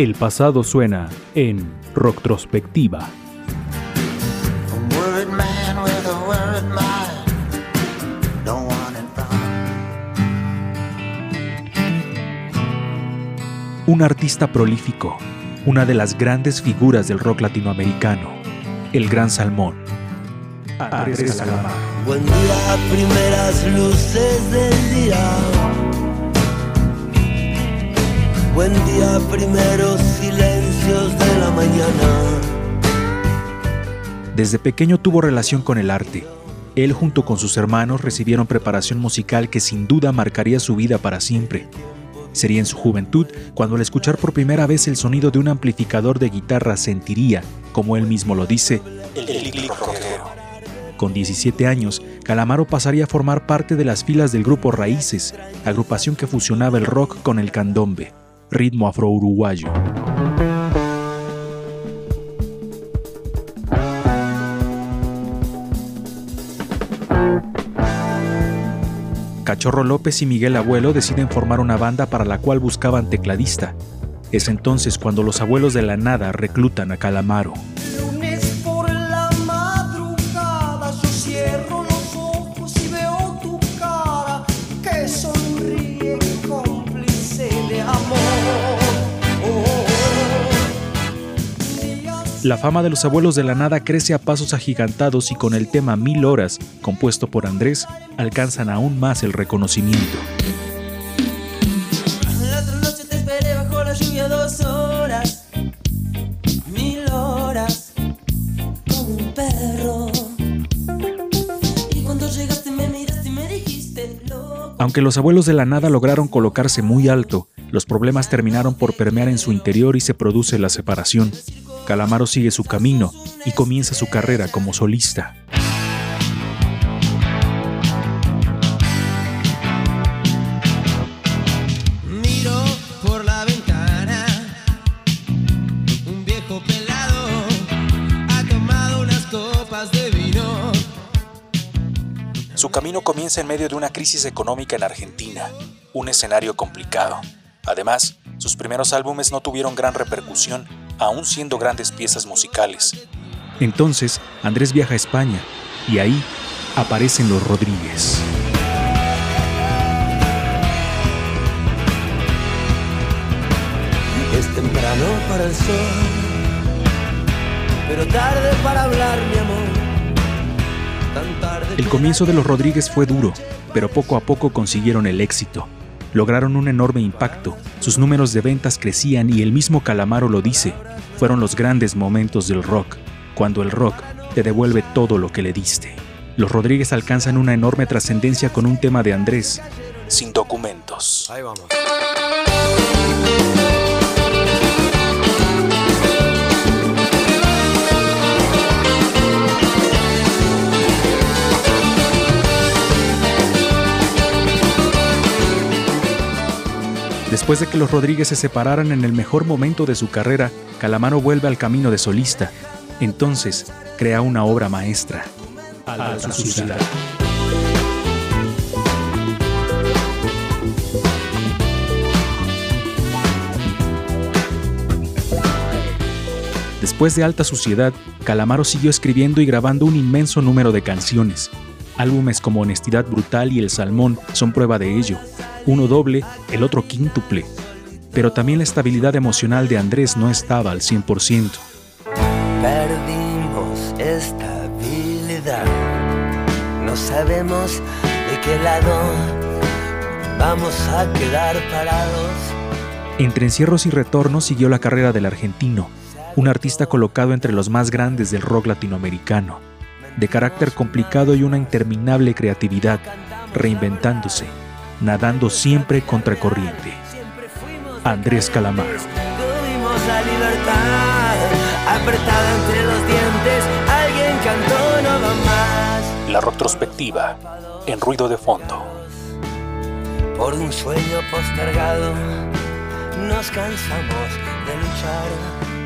El pasado suena en Rocktrospectiva. Un artista prolífico, una de las grandes figuras del rock latinoamericano, el Gran Salmón. Buen día, primeras luces del día. Buen día, primeros silencios de la mañana. Desde pequeño tuvo relación con el arte. Él junto con sus hermanos recibieron preparación musical que sin duda marcaría su vida para siempre. Sería en su juventud cuando al escuchar por primera vez el sonido de un amplificador de guitarra sentiría, como él mismo lo dice, el, el rockero. Con 17 años, Calamaro pasaría a formar parte de las filas del grupo Raíces, agrupación que fusionaba el rock con el candombe, ritmo afro-uruguayo. Cachorro López y Miguel Abuelo deciden formar una banda para la cual buscaban tecladista. Es entonces cuando los abuelos de la nada reclutan a Calamaro. La fama de los abuelos de la nada crece a pasos agigantados y con el tema Mil Horas, compuesto por Andrés, alcanzan aún más el reconocimiento. Aunque los abuelos de la nada lograron colocarse muy alto, los problemas terminaron por permear en su interior y se produce la separación. Calamaro sigue su camino y comienza su carrera como solista. Miro por la ventana, un viejo pelado ha tomado unas copas de vino. Su camino comienza en medio de una crisis económica en Argentina, un escenario complicado. Además, sus primeros álbumes no tuvieron gran repercusión aún siendo grandes piezas musicales. Entonces, Andrés viaja a España y ahí aparecen los Rodríguez. Es temprano para el sol, pero tarde para hablar, mi amor. el comienzo de los Rodríguez fue duro, pero poco a poco consiguieron el éxito. Lograron un enorme impacto, sus números de ventas crecían y el mismo Calamaro lo dice, fueron los grandes momentos del rock, cuando el rock te devuelve todo lo que le diste. Los Rodríguez alcanzan una enorme trascendencia con un tema de Andrés, sin documentos. Después de que los Rodríguez se separaran en el mejor momento de su carrera, Calamaro vuelve al camino de solista. Entonces, crea una obra maestra, Alta Suciedad. Después de Alta Suciedad, Calamaro siguió escribiendo y grabando un inmenso número de canciones. Álbumes como Honestidad Brutal y El Salmón son prueba de ello uno doble, el otro quíntuple. Pero también la estabilidad emocional de Andrés no estaba al 100%. Perdimos estabilidad. No sabemos de qué lado vamos a quedar parados. Entre encierros y retornos siguió la carrera del argentino, un artista colocado entre los más grandes del rock latinoamericano, de carácter complicado y una interminable creatividad, reinventándose nadando siempre contra corriente. Andrés Calamaro. Tuvimos la libertad apretada entre los dientes, alguien cantó no va más. La retrospectiva en ruido de fondo. Por un sueño postergado, nos cansamos de luchar